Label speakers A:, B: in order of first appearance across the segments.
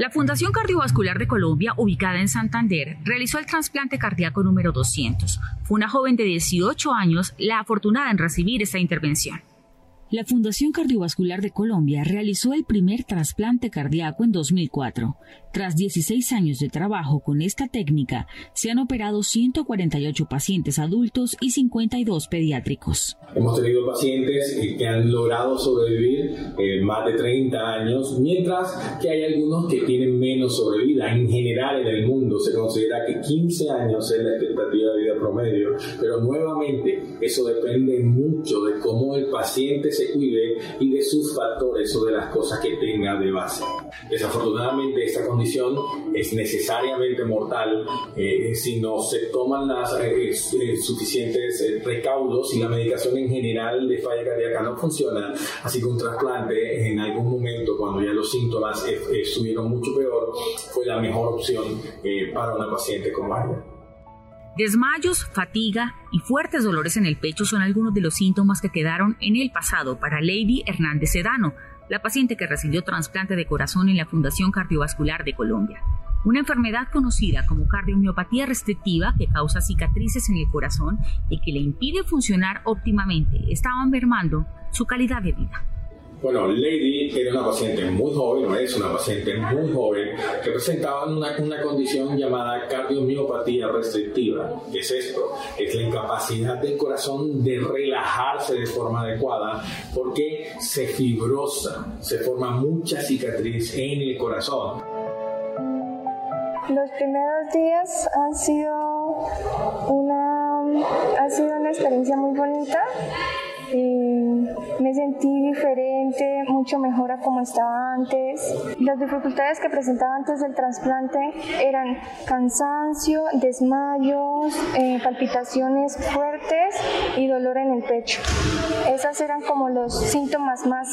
A: La Fundación Cardiovascular de Colombia, ubicada en Santander, realizó el trasplante cardíaco número 200. Fue una joven de 18 años la afortunada en recibir esta intervención. La Fundación Cardiovascular de Colombia realizó el primer trasplante cardíaco en 2004. Tras 16 años de trabajo con esta técnica, se han operado 148 pacientes adultos y 52 pediátricos.
B: Hemos tenido pacientes que han logrado sobrevivir eh, más de 30 años, mientras que hay algunos que tienen menos sobrevida. En general en el mundo se considera que 15 años es la expectativa de vida promedio, pero nuevamente eso depende mucho de cómo el paciente se cuide y de sus factores o de las cosas que tenga de base. Desafortunadamente esta condición es necesariamente mortal eh, si no se toman las eh, eh, suficientes recaudos y la medicación en general de falla cardíaca no funciona, así que un trasplante en algún momento cuando ya los síntomas estuvieron mucho peor fue la mejor opción para una paciente con ella.
A: Desmayos, fatiga y fuertes dolores en el pecho son algunos de los síntomas que quedaron en el pasado para Lady Hernández Sedano, la paciente que recibió trasplante de corazón en la Fundación Cardiovascular de Colombia. Una enfermedad conocida como cardiomiopatía restrictiva que causa cicatrices en el corazón y que le impide funcionar óptimamente estaba mermando su calidad de vida.
B: Bueno, Lady era una paciente muy joven, no es una paciente muy joven, que presentaba una, una condición llamada cardiomiopatía restrictiva. ¿Qué es esto? Es la incapacidad del corazón de relajarse de forma adecuada porque se fibrosa, se forma mucha cicatriz en el corazón.
C: Los primeros días han sido una, ha sido una experiencia muy bonita me sentí diferente, mucho mejor a como estaba antes. Las dificultades que presentaba antes del trasplante eran cansancio, desmayos, eh, palpitaciones fuertes y dolor en el pecho. Esas eran como los síntomas más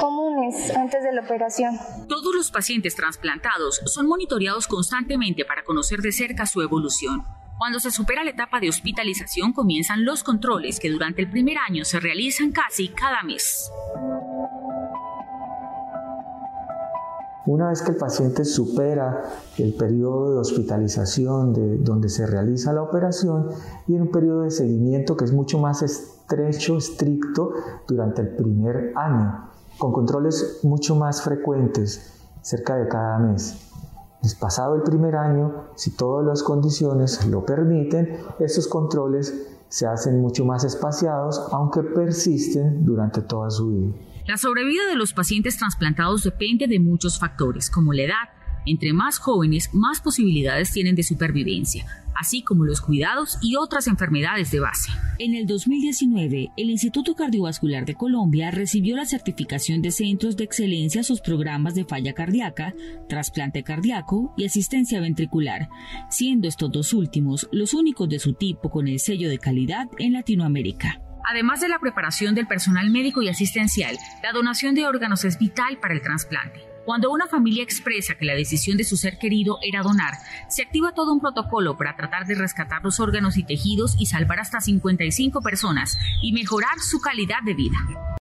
C: comunes antes de la operación.
A: Todos los pacientes trasplantados son monitoreados constantemente para conocer de cerca su evolución. Cuando se supera la etapa de hospitalización comienzan los controles que durante el primer año se realizan casi cada mes.
D: Una vez que el paciente supera el periodo de hospitalización de donde se realiza la operación en un periodo de seguimiento que es mucho más estrecho, estricto durante el primer año, con controles mucho más frecuentes, cerca de cada mes. Pasado el primer año, si todas las condiciones lo permiten, estos controles se hacen mucho más espaciados, aunque persisten durante toda su vida.
A: La sobrevida de los pacientes trasplantados depende de muchos factores, como la edad. Entre más jóvenes, más posibilidades tienen de supervivencia así como los cuidados y otras enfermedades de base. En el 2019, el Instituto Cardiovascular de Colombia recibió la certificación de centros de excelencia a sus programas de falla cardíaca, trasplante cardíaco y asistencia ventricular, siendo estos dos últimos los únicos de su tipo con el sello de calidad en Latinoamérica. Además de la preparación del personal médico y asistencial, la donación de órganos es vital para el trasplante. Cuando una familia expresa que la decisión de su ser querido era donar, se activa todo un protocolo para tratar de rescatar los órganos y tejidos y salvar hasta 55 personas y mejorar su calidad de vida.